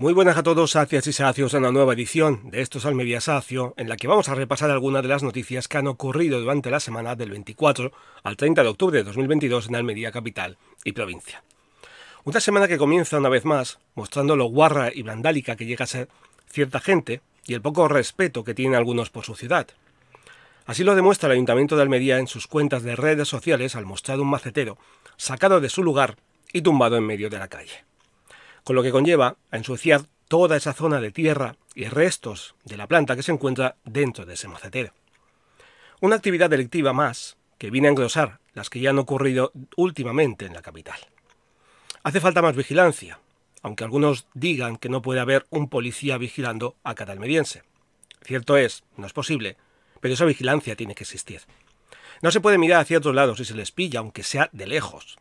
Muy buenas a todos, sacias y sacios, a una nueva edición de Estos al Media Sacio, en la que vamos a repasar algunas de las noticias que han ocurrido durante la semana del 24 al 30 de octubre de 2022 en Almería capital y provincia. Una semana que comienza una vez más mostrando lo guarra y vandálica que llega a ser cierta gente y el poco respeto que tienen algunos por su ciudad. Así lo demuestra el Ayuntamiento de Almería en sus cuentas de redes sociales al mostrar un macetero sacado de su lugar y tumbado en medio de la calle con lo que conlleva a ensuciar toda esa zona de tierra y restos de la planta que se encuentra dentro de ese macetero. Una actividad delictiva más que viene a engrosar las que ya han ocurrido últimamente en la capital. Hace falta más vigilancia, aunque algunos digan que no puede haber un policía vigilando a cada almeriense. Cierto es, no es posible, pero esa vigilancia tiene que existir. No se puede mirar hacia otros lados si se les pilla, aunque sea de lejos,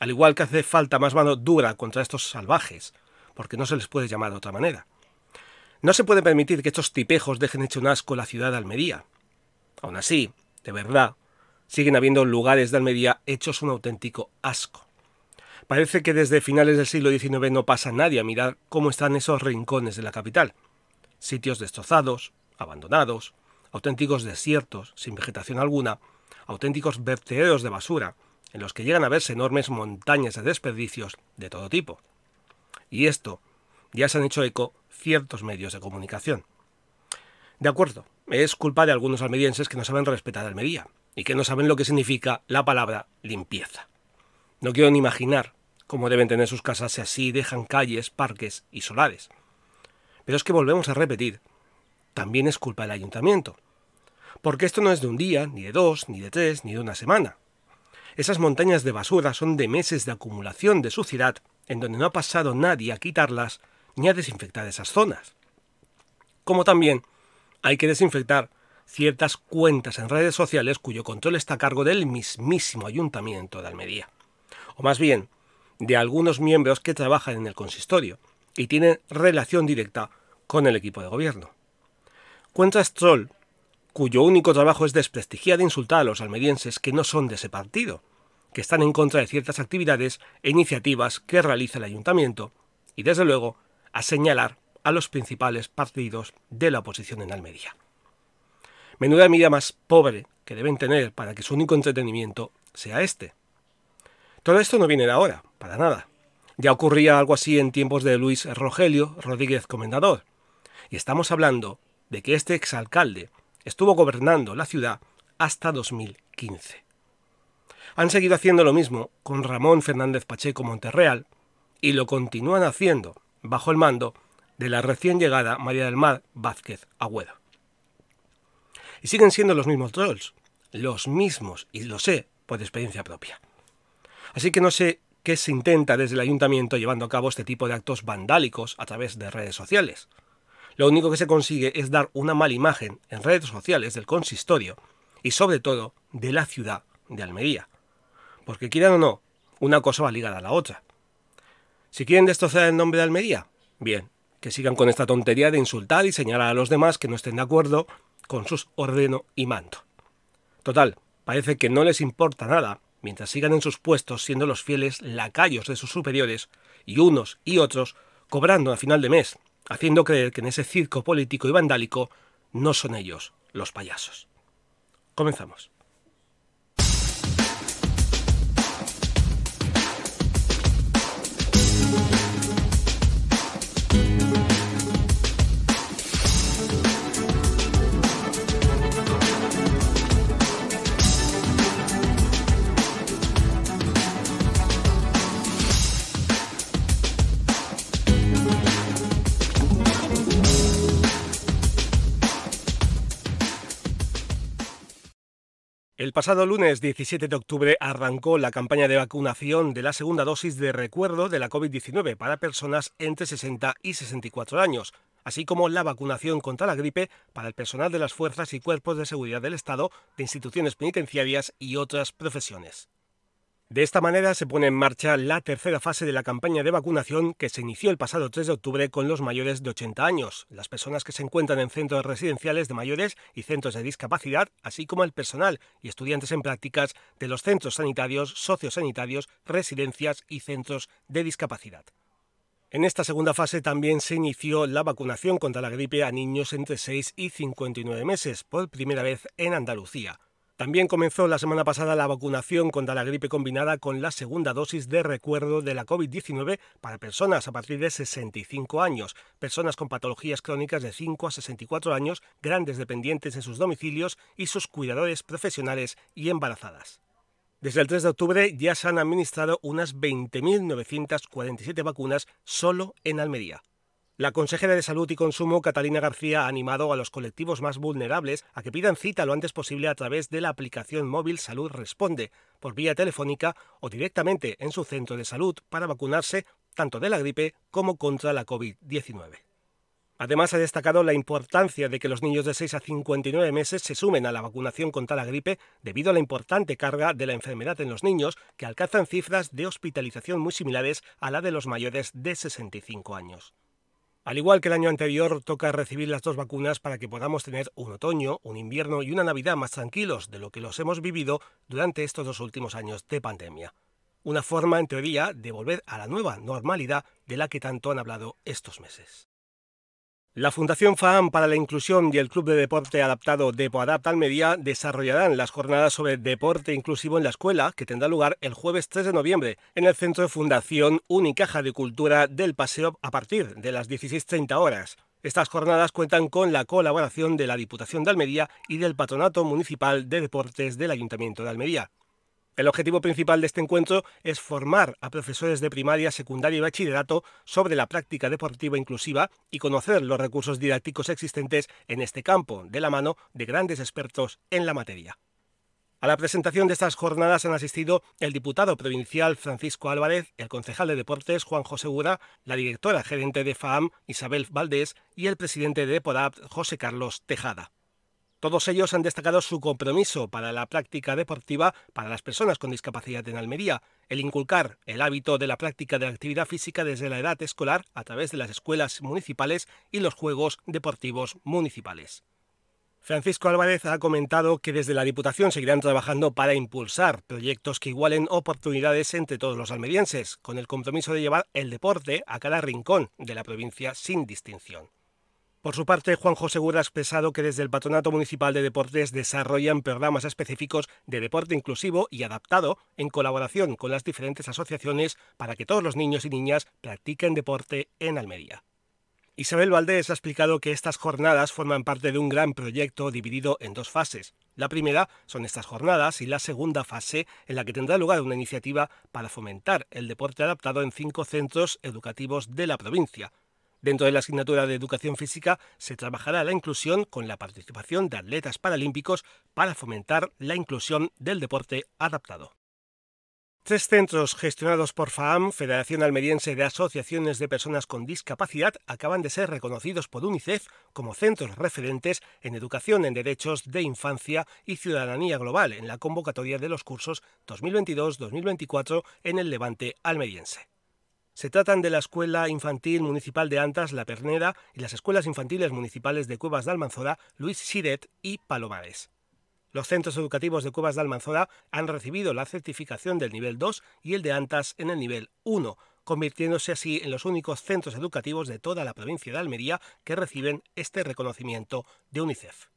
al igual que hace falta más mano dura contra estos salvajes, porque no se les puede llamar de otra manera. No se puede permitir que estos tipejos dejen hecho un asco la ciudad de Almería. Aún así, de verdad, siguen habiendo lugares de Almería hechos un auténtico asco. Parece que desde finales del siglo XIX no pasa nadie a mirar cómo están esos rincones de la capital. Sitios destrozados, abandonados, auténticos desiertos, sin vegetación alguna, auténticos vertederos de basura, en los que llegan a verse enormes montañas de desperdicios de todo tipo. Y esto ya se han hecho eco ciertos medios de comunicación. De acuerdo, es culpa de algunos almerienses que no saben respetar Almería y que no saben lo que significa la palabra limpieza. No quiero ni imaginar cómo deben tener sus casas si así dejan calles, parques y solares. Pero es que volvemos a repetir, también es culpa del ayuntamiento. Porque esto no es de un día, ni de dos, ni de tres, ni de una semana. Esas montañas de basura son de meses de acumulación de suciedad en donde no ha pasado nadie a quitarlas ni a desinfectar esas zonas. Como también hay que desinfectar ciertas cuentas en redes sociales cuyo control está a cargo del mismísimo ayuntamiento de Almería, o más bien de algunos miembros que trabajan en el consistorio y tienen relación directa con el equipo de gobierno. Cuentas troll cuyo único trabajo es desprestigiar e insultar a los almerienses que no son de ese partido, que están en contra de ciertas actividades e iniciativas que realiza el ayuntamiento, y desde luego a señalar a los principales partidos de la oposición en Almería. Menuda medida más pobre que deben tener para que su único entretenimiento sea este. Todo esto no viene de ahora, para nada. Ya ocurría algo así en tiempos de Luis Rogelio Rodríguez Comendador, y estamos hablando de que este exalcalde estuvo gobernando la ciudad hasta 2015. Han seguido haciendo lo mismo con Ramón Fernández Pacheco Monterreal y lo continúan haciendo bajo el mando de la recién llegada María del Mar Vázquez Agüero. Y siguen siendo los mismos trolls, los mismos, y lo sé por experiencia propia. Así que no sé qué se intenta desde el ayuntamiento llevando a cabo este tipo de actos vandálicos a través de redes sociales lo único que se consigue es dar una mala imagen en redes sociales del consistorio y sobre todo de la ciudad de Almería. Porque quieran o no, una cosa va ligada a la otra. Si quieren destrozar el nombre de Almería, bien, que sigan con esta tontería de insultar y señalar a los demás que no estén de acuerdo con sus ordeno y mando. Total, parece que no les importa nada mientras sigan en sus puestos siendo los fieles lacayos de sus superiores y unos y otros cobrando a final de mes haciendo creer que en ese circo político y vandálico no son ellos los payasos. Comenzamos. Pasado lunes 17 de octubre arrancó la campaña de vacunación de la segunda dosis de recuerdo de la COVID-19 para personas entre 60 y 64 años, así como la vacunación contra la gripe para el personal de las fuerzas y cuerpos de seguridad del Estado, de instituciones penitenciarias y otras profesiones. De esta manera se pone en marcha la tercera fase de la campaña de vacunación que se inició el pasado 3 de octubre con los mayores de 80 años, las personas que se encuentran en centros residenciales de mayores y centros de discapacidad, así como el personal y estudiantes en prácticas de los centros sanitarios, sociosanitarios, residencias y centros de discapacidad. En esta segunda fase también se inició la vacunación contra la gripe a niños entre 6 y 59 meses, por primera vez en Andalucía. También comenzó la semana pasada la vacunación contra la gripe combinada con la segunda dosis de recuerdo de la COVID-19 para personas a partir de 65 años, personas con patologías crónicas de 5 a 64 años, grandes dependientes en sus domicilios y sus cuidadores profesionales y embarazadas. Desde el 3 de octubre ya se han administrado unas 20.947 vacunas solo en Almería. La consejera de Salud y Consumo, Catalina García, ha animado a los colectivos más vulnerables a que pidan cita lo antes posible a través de la aplicación móvil Salud Responde, por vía telefónica o directamente en su centro de salud para vacunarse tanto de la gripe como contra la COVID-19. Además, ha destacado la importancia de que los niños de 6 a 59 meses se sumen a la vacunación contra la gripe debido a la importante carga de la enfermedad en los niños, que alcanzan cifras de hospitalización muy similares a la de los mayores de 65 años. Al igual que el año anterior, toca recibir las dos vacunas para que podamos tener un otoño, un invierno y una Navidad más tranquilos de lo que los hemos vivido durante estos dos últimos años de pandemia. Una forma, en teoría, de volver a la nueva normalidad de la que tanto han hablado estos meses. La Fundación FAAM para la Inclusión y el Club de Deporte Adaptado Depoadapt Almería desarrollarán las jornadas sobre deporte inclusivo en la escuela que tendrá lugar el jueves 3 de noviembre en el Centro de Fundación Unicaja de Cultura del Paseo a partir de las 16.30 horas. Estas jornadas cuentan con la colaboración de la Diputación de Almería y del Patronato Municipal de Deportes del Ayuntamiento de Almería. El objetivo principal de este encuentro es formar a profesores de primaria, secundaria y bachillerato sobre la práctica deportiva inclusiva y conocer los recursos didácticos existentes en este campo, de la mano de grandes expertos en la materia. A la presentación de estas jornadas han asistido el diputado provincial Francisco Álvarez, el concejal de deportes Juan José Ura, la directora gerente de FAAM Isabel Valdés y el presidente de PODAP José Carlos Tejada. Todos ellos han destacado su compromiso para la práctica deportiva para las personas con discapacidad en Almería, el inculcar el hábito de la práctica de la actividad física desde la edad escolar a través de las escuelas municipales y los Juegos Deportivos Municipales. Francisco Álvarez ha comentado que desde la Diputación seguirán trabajando para impulsar proyectos que igualen oportunidades entre todos los almerienses, con el compromiso de llevar el deporte a cada rincón de la provincia sin distinción. Por su parte, Juan José Gura ha expresado que desde el Patronato Municipal de Deportes desarrollan programas específicos de deporte inclusivo y adaptado en colaboración con las diferentes asociaciones para que todos los niños y niñas practiquen deporte en Almería. Isabel Valdés ha explicado que estas jornadas forman parte de un gran proyecto dividido en dos fases. La primera son estas jornadas y la segunda fase en la que tendrá lugar una iniciativa para fomentar el deporte adaptado en cinco centros educativos de la provincia, Dentro de la asignatura de Educación Física se trabajará la inclusión con la participación de atletas paralímpicos para fomentar la inclusión del deporte adaptado. Tres centros gestionados por FAAM, Federación Almeriense de Asociaciones de Personas con Discapacidad, acaban de ser reconocidos por UNICEF como centros referentes en educación en derechos de infancia y ciudadanía global en la convocatoria de los cursos 2022-2024 en el Levante almeriense. Se tratan de la Escuela Infantil Municipal de Antas, La Pernera y las Escuelas Infantiles Municipales de Cuevas de Almanzora, Luis Siret y Palomares. Los centros educativos de Cuevas de Almanzora han recibido la certificación del nivel 2 y el de Antas en el nivel 1, convirtiéndose así en los únicos centros educativos de toda la provincia de Almería que reciben este reconocimiento de UNICEF.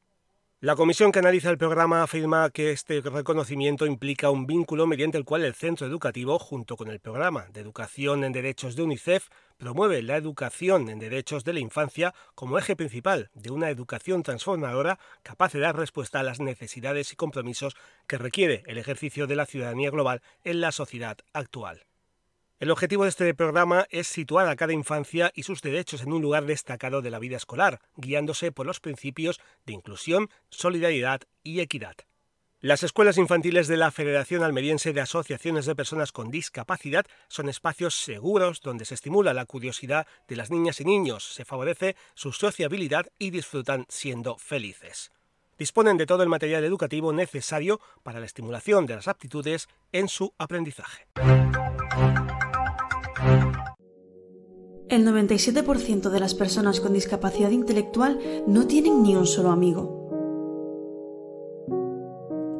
La comisión que analiza el programa afirma que este reconocimiento implica un vínculo mediante el cual el centro educativo, junto con el programa de educación en derechos de UNICEF, promueve la educación en derechos de la infancia como eje principal de una educación transformadora capaz de dar respuesta a las necesidades y compromisos que requiere el ejercicio de la ciudadanía global en la sociedad actual. El objetivo de este programa es situar a cada infancia y sus derechos en un lugar destacado de la vida escolar, guiándose por los principios de inclusión, solidaridad y equidad. Las escuelas infantiles de la Federación Almeriense de Asociaciones de Personas con Discapacidad son espacios seguros donde se estimula la curiosidad de las niñas y niños, se favorece su sociabilidad y disfrutan siendo felices. Disponen de todo el material educativo necesario para la estimulación de las aptitudes en su aprendizaje. El 97% de las personas con discapacidad intelectual no tienen ni un solo amigo.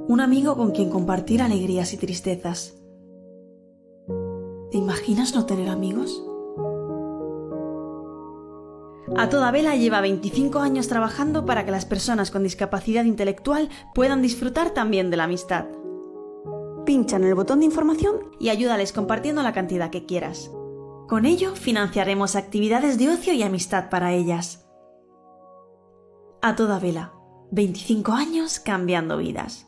Un amigo con quien compartir alegrías y tristezas. ¿Te imaginas no tener amigos? A toda vela lleva 25 años trabajando para que las personas con discapacidad intelectual puedan disfrutar también de la amistad. Pincha en el botón de información y ayúdales compartiendo la cantidad que quieras. Con ello financiaremos actividades de ocio y amistad para ellas. A toda vela. 25 años cambiando vidas.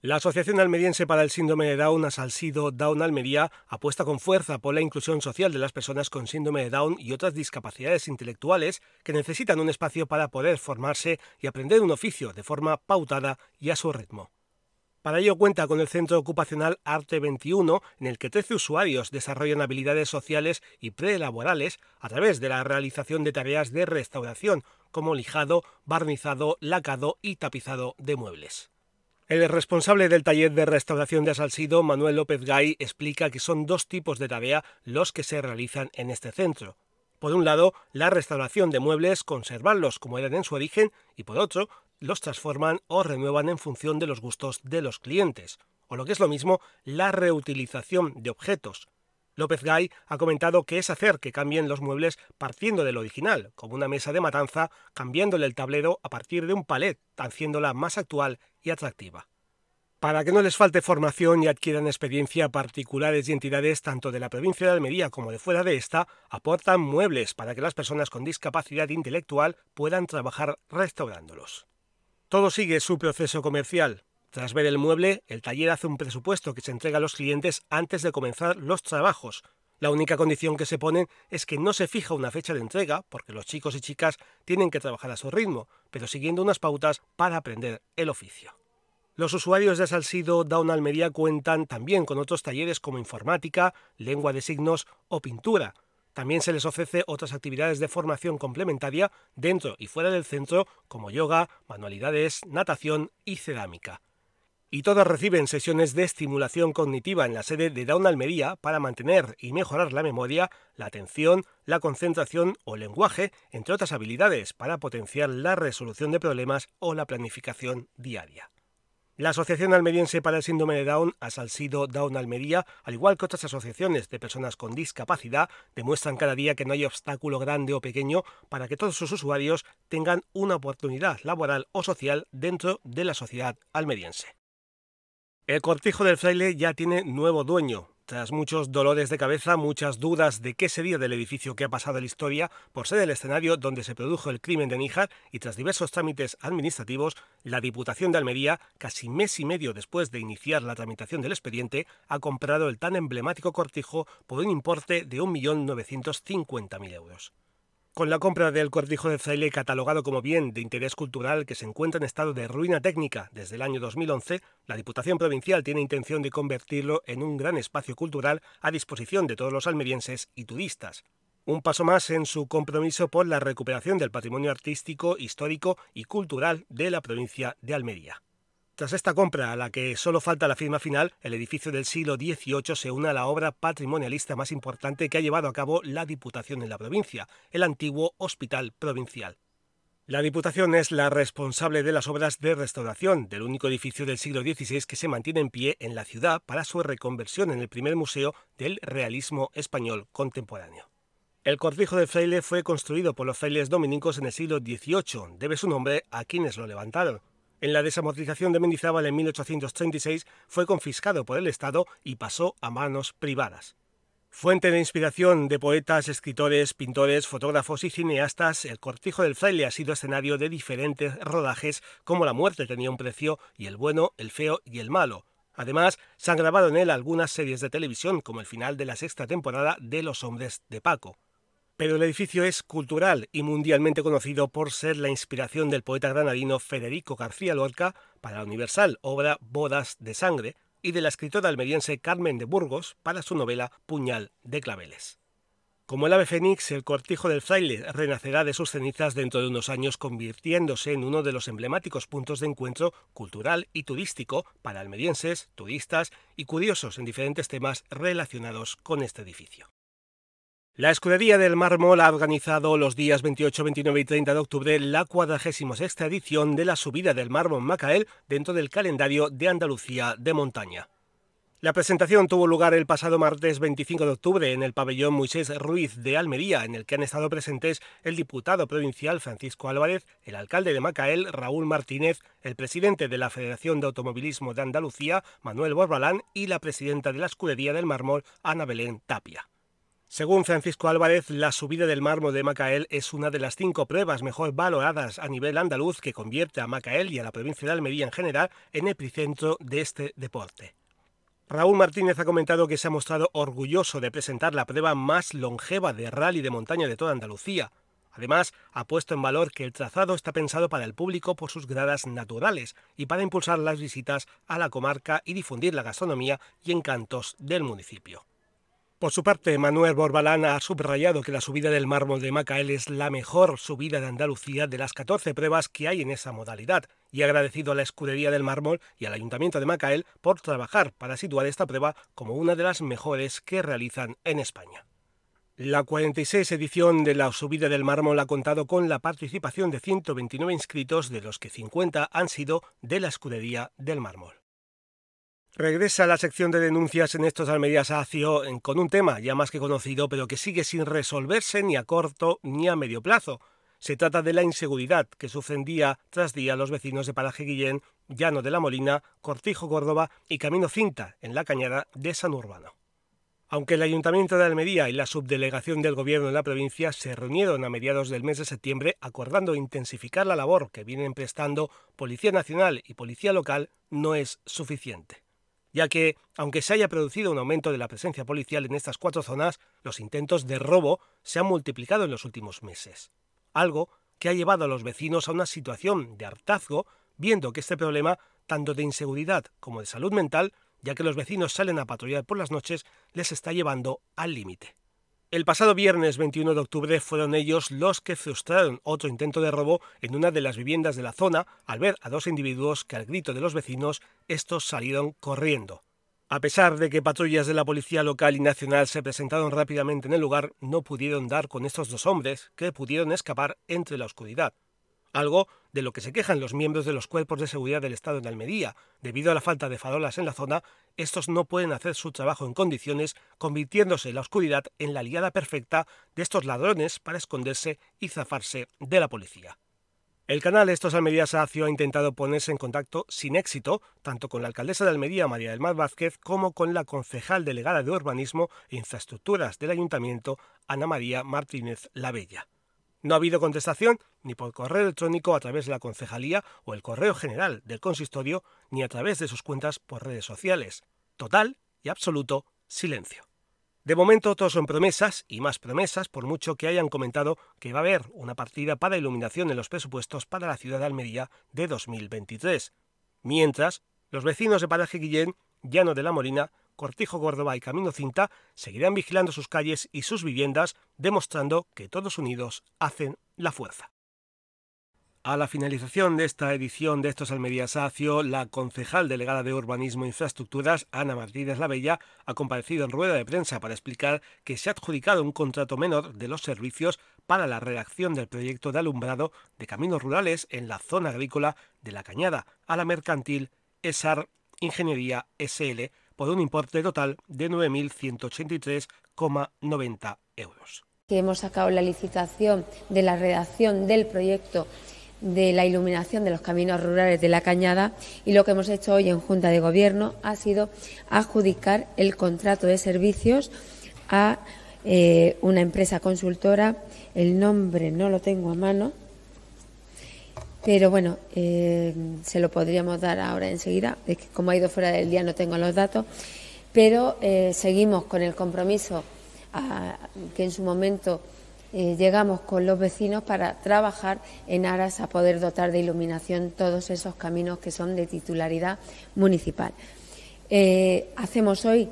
La Asociación Almeriense para el Síndrome de Down, Asalsido Down Almería, apuesta con fuerza por la inclusión social de las personas con síndrome de Down y otras discapacidades intelectuales que necesitan un espacio para poder formarse y aprender un oficio de forma pautada y a su ritmo. Para ello cuenta con el Centro Ocupacional Arte 21, en el que 13 usuarios desarrollan habilidades sociales y prelaborales a través de la realización de tareas de restauración, como lijado, barnizado, lacado y tapizado de muebles. El responsable del taller de restauración de Asalsido, Manuel López Gay, explica que son dos tipos de tarea los que se realizan en este centro. Por un lado, la restauración de muebles, conservarlos como eran en su origen, y por otro, los transforman o renuevan en función de los gustos de los clientes, o lo que es lo mismo, la reutilización de objetos, López Gay ha comentado que es hacer que cambien los muebles partiendo del original, como una mesa de matanza, cambiándole el tablero a partir de un palet, haciéndola más actual y atractiva. Para que no les falte formación y adquieran experiencia, particulares y entidades tanto de la provincia de Almería como de fuera de esta aportan muebles para que las personas con discapacidad intelectual puedan trabajar restaurándolos. Todo sigue su proceso comercial. Tras ver el mueble, el taller hace un presupuesto que se entrega a los clientes antes de comenzar los trabajos. La única condición que se pone es que no se fija una fecha de entrega, porque los chicos y chicas tienen que trabajar a su ritmo, pero siguiendo unas pautas para aprender el oficio. Los usuarios de Salsido Down Almería cuentan también con otros talleres como informática, lengua de signos o pintura. También se les ofrece otras actividades de formación complementaria dentro y fuera del centro como yoga, manualidades, natación y cerámica y todas reciben sesiones de estimulación cognitiva en la sede de Down Almería para mantener y mejorar la memoria, la atención, la concentración o el lenguaje, entre otras habilidades para potenciar la resolución de problemas o la planificación diaria. La Asociación Almeriense para el Síndrome de Down, Asalsido Down Almería, al igual que otras asociaciones de personas con discapacidad, demuestran cada día que no hay obstáculo grande o pequeño para que todos sus usuarios tengan una oportunidad laboral o social dentro de la sociedad almeriense. El cortijo del fraile ya tiene nuevo dueño. Tras muchos dolores de cabeza, muchas dudas de qué sería del edificio que ha pasado la historia por ser el escenario donde se produjo el crimen de Níjar y tras diversos trámites administrativos, la Diputación de Almería, casi mes y medio después de iniciar la tramitación del expediente, ha comprado el tan emblemático cortijo por un importe de 1.950.000 euros. Con la compra del cortijo de fraile catalogado como bien de interés cultural que se encuentra en estado de ruina técnica desde el año 2011, la Diputación Provincial tiene intención de convertirlo en un gran espacio cultural a disposición de todos los almerienses y turistas. Un paso más en su compromiso por la recuperación del patrimonio artístico, histórico y cultural de la provincia de Almería. Tras esta compra, a la que solo falta la firma final, el edificio del siglo XVIII se une a la obra patrimonialista más importante que ha llevado a cabo la Diputación en la provincia, el antiguo Hospital Provincial. La Diputación es la responsable de las obras de restauración del único edificio del siglo XVI que se mantiene en pie en la ciudad para su reconversión en el primer museo del realismo español contemporáneo. El cortijo de fraile fue construido por los frailes dominicos en el siglo XVIII. Debe su nombre a quienes lo levantaron. En la desamortización de Mendizábal en 1836 fue confiscado por el Estado y pasó a manos privadas. Fuente de inspiración de poetas, escritores, pintores, fotógrafos y cineastas, el Cortijo del Fraile ha sido escenario de diferentes rodajes como La muerte tenía un precio y El bueno, el feo y el malo. Además, se han grabado en él algunas series de televisión como el final de la sexta temporada de Los hombres de Paco pero el edificio es cultural y mundialmente conocido por ser la inspiración del poeta granadino Federico García Lorca para la universal obra Bodas de Sangre y de la escritora almeriense Carmen de Burgos para su novela Puñal de Claveles. Como el ave fénix, el cortijo del fraile renacerá de sus cenizas dentro de unos años, convirtiéndose en uno de los emblemáticos puntos de encuentro cultural y turístico para almerienses, turistas y curiosos en diferentes temas relacionados con este edificio. La Escudería del Mármol ha organizado los días 28, 29 y 30 de octubre la 46 edición de la subida del Mármol Macael dentro del calendario de Andalucía de montaña. La presentación tuvo lugar el pasado martes 25 de octubre en el pabellón Moisés Ruiz de Almería, en el que han estado presentes el diputado provincial Francisco Álvarez, el alcalde de Macael Raúl Martínez, el presidente de la Federación de Automovilismo de Andalucía Manuel Borbalán y la presidenta de la Escudería del Mármol Ana Belén Tapia. Según Francisco Álvarez, la subida del mármol de Macael es una de las cinco pruebas mejor valoradas a nivel andaluz que convierte a Macael y a la provincia de Almería en general en epicentro de este deporte. Raúl Martínez ha comentado que se ha mostrado orgulloso de presentar la prueba más longeva de rally de montaña de toda Andalucía. Además, ha puesto en valor que el trazado está pensado para el público por sus gradas naturales y para impulsar las visitas a la comarca y difundir la gastronomía y encantos del municipio. Por su parte, Manuel Borbalán ha subrayado que la subida del mármol de Macael es la mejor subida de Andalucía de las 14 pruebas que hay en esa modalidad y ha agradecido a la Escudería del Mármol y al Ayuntamiento de Macael por trabajar para situar esta prueba como una de las mejores que realizan en España. La 46 edición de la subida del mármol ha contado con la participación de 129 inscritos, de los que 50 han sido de la Escudería del Mármol. Regresa la sección de denuncias en estos Almerías Acio con un tema ya más que conocido, pero que sigue sin resolverse ni a corto ni a medio plazo. Se trata de la inseguridad que sufren día tras día los vecinos de Paraje Guillén, Llano de la Molina, Cortijo Córdoba y Camino Cinta, en la cañada de San Urbano. Aunque el Ayuntamiento de Almería y la subdelegación del Gobierno en la provincia se reunieron a mediados del mes de septiembre acordando intensificar la labor que vienen prestando Policía Nacional y Policía Local, no es suficiente ya que, aunque se haya producido un aumento de la presencia policial en estas cuatro zonas, los intentos de robo se han multiplicado en los últimos meses. Algo que ha llevado a los vecinos a una situación de hartazgo, viendo que este problema, tanto de inseguridad como de salud mental, ya que los vecinos salen a patrullar por las noches, les está llevando al límite. El pasado viernes 21 de octubre fueron ellos los que frustraron otro intento de robo en una de las viviendas de la zona al ver a dos individuos que al grito de los vecinos estos salieron corriendo. A pesar de que patrullas de la policía local y nacional se presentaron rápidamente en el lugar, no pudieron dar con estos dos hombres que pudieron escapar entre la oscuridad algo de lo que se quejan los miembros de los cuerpos de seguridad del Estado en Almería. Debido a la falta de farolas en la zona, estos no pueden hacer su trabajo en condiciones, convirtiéndose la oscuridad en la aliada perfecta de estos ladrones para esconderse y zafarse de la policía. El canal Estos Almería Sacio ha intentado ponerse en contacto sin éxito tanto con la alcaldesa de Almería, María del Mar Vázquez, como con la concejal delegada de Urbanismo e Infraestructuras del Ayuntamiento, Ana María Martínez Bella. No ha habido contestación ni por correo electrónico a través de la concejalía o el correo general del consistorio, ni a través de sus cuentas por redes sociales. Total y absoluto silencio. De momento todos son promesas y más promesas, por mucho que hayan comentado que va a haber una partida para iluminación en los presupuestos para la ciudad de Almería de 2023. Mientras, los vecinos de Paraje Guillén, Llano de la Molina, Cortijo Córdoba y Camino Cinta seguirán vigilando sus calles y sus viviendas, demostrando que todos unidos hacen la fuerza. A la finalización de esta edición de Estos Almería Sacio, la concejal delegada de Urbanismo e Infraestructuras, Ana Martínez Bella, ha comparecido en rueda de prensa para explicar que se ha adjudicado un contrato menor de los servicios para la redacción del proyecto de alumbrado de caminos rurales en la zona agrícola de La Cañada a la mercantil ESAR Ingeniería SL por un importe total de 9.183,90 euros. Que hemos sacado la licitación de la redacción del proyecto de la iluminación de los caminos rurales de la Cañada y lo que hemos hecho hoy en Junta de Gobierno ha sido adjudicar el contrato de servicios a eh, una empresa consultora. El nombre no lo tengo a mano, pero bueno, eh, se lo podríamos dar ahora enseguida. Es que como ha ido fuera del día no tengo los datos. Pero eh, seguimos con el compromiso que en su momento eh, llegamos con los vecinos para trabajar en aras a poder dotar de iluminación todos esos caminos que son de titularidad municipal. hacemos hoy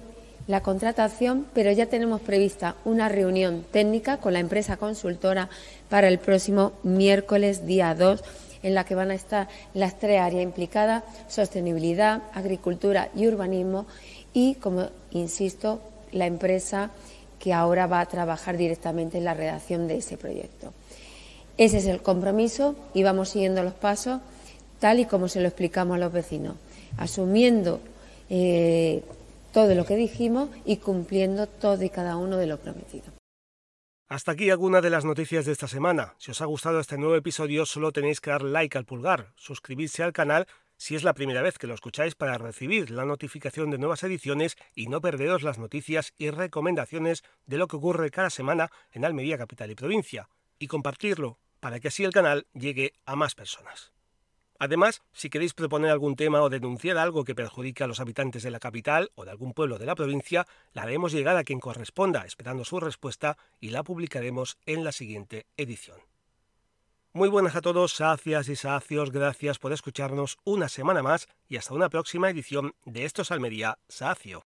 la contratación, pero ya tenemos prevista una reunión técnica con la empresa consultora para el próximo miércoles día 2 en la que van a estar las tres áreas implicadas, sostenibilidad, agricultura y urbanismo, y, como insisto, la empresa que ahora va a trabajar directamente en la redacción de ese proyecto. Ese es el compromiso y vamos siguiendo los pasos tal y como se lo explicamos a los vecinos, asumiendo eh, todo lo que dijimos y cumpliendo todo y cada uno de lo prometido. Hasta aquí alguna de las noticias de esta semana. Si os ha gustado este nuevo episodio, solo tenéis que dar like al pulgar, suscribirse al canal si es la primera vez que lo escucháis para recibir la notificación de nuevas ediciones y no perderos las noticias y recomendaciones de lo que ocurre cada semana en Almería Capital y Provincia, y compartirlo para que así el canal llegue a más personas. Además, si queréis proponer algún tema o denunciar algo que perjudique a los habitantes de la capital o de algún pueblo de la provincia, la haremos llegar a quien corresponda, esperando su respuesta y la publicaremos en la siguiente edición. Muy buenas a todos, sacias y sacios, gracias por escucharnos una semana más y hasta una próxima edición de Estos Almería Sacio.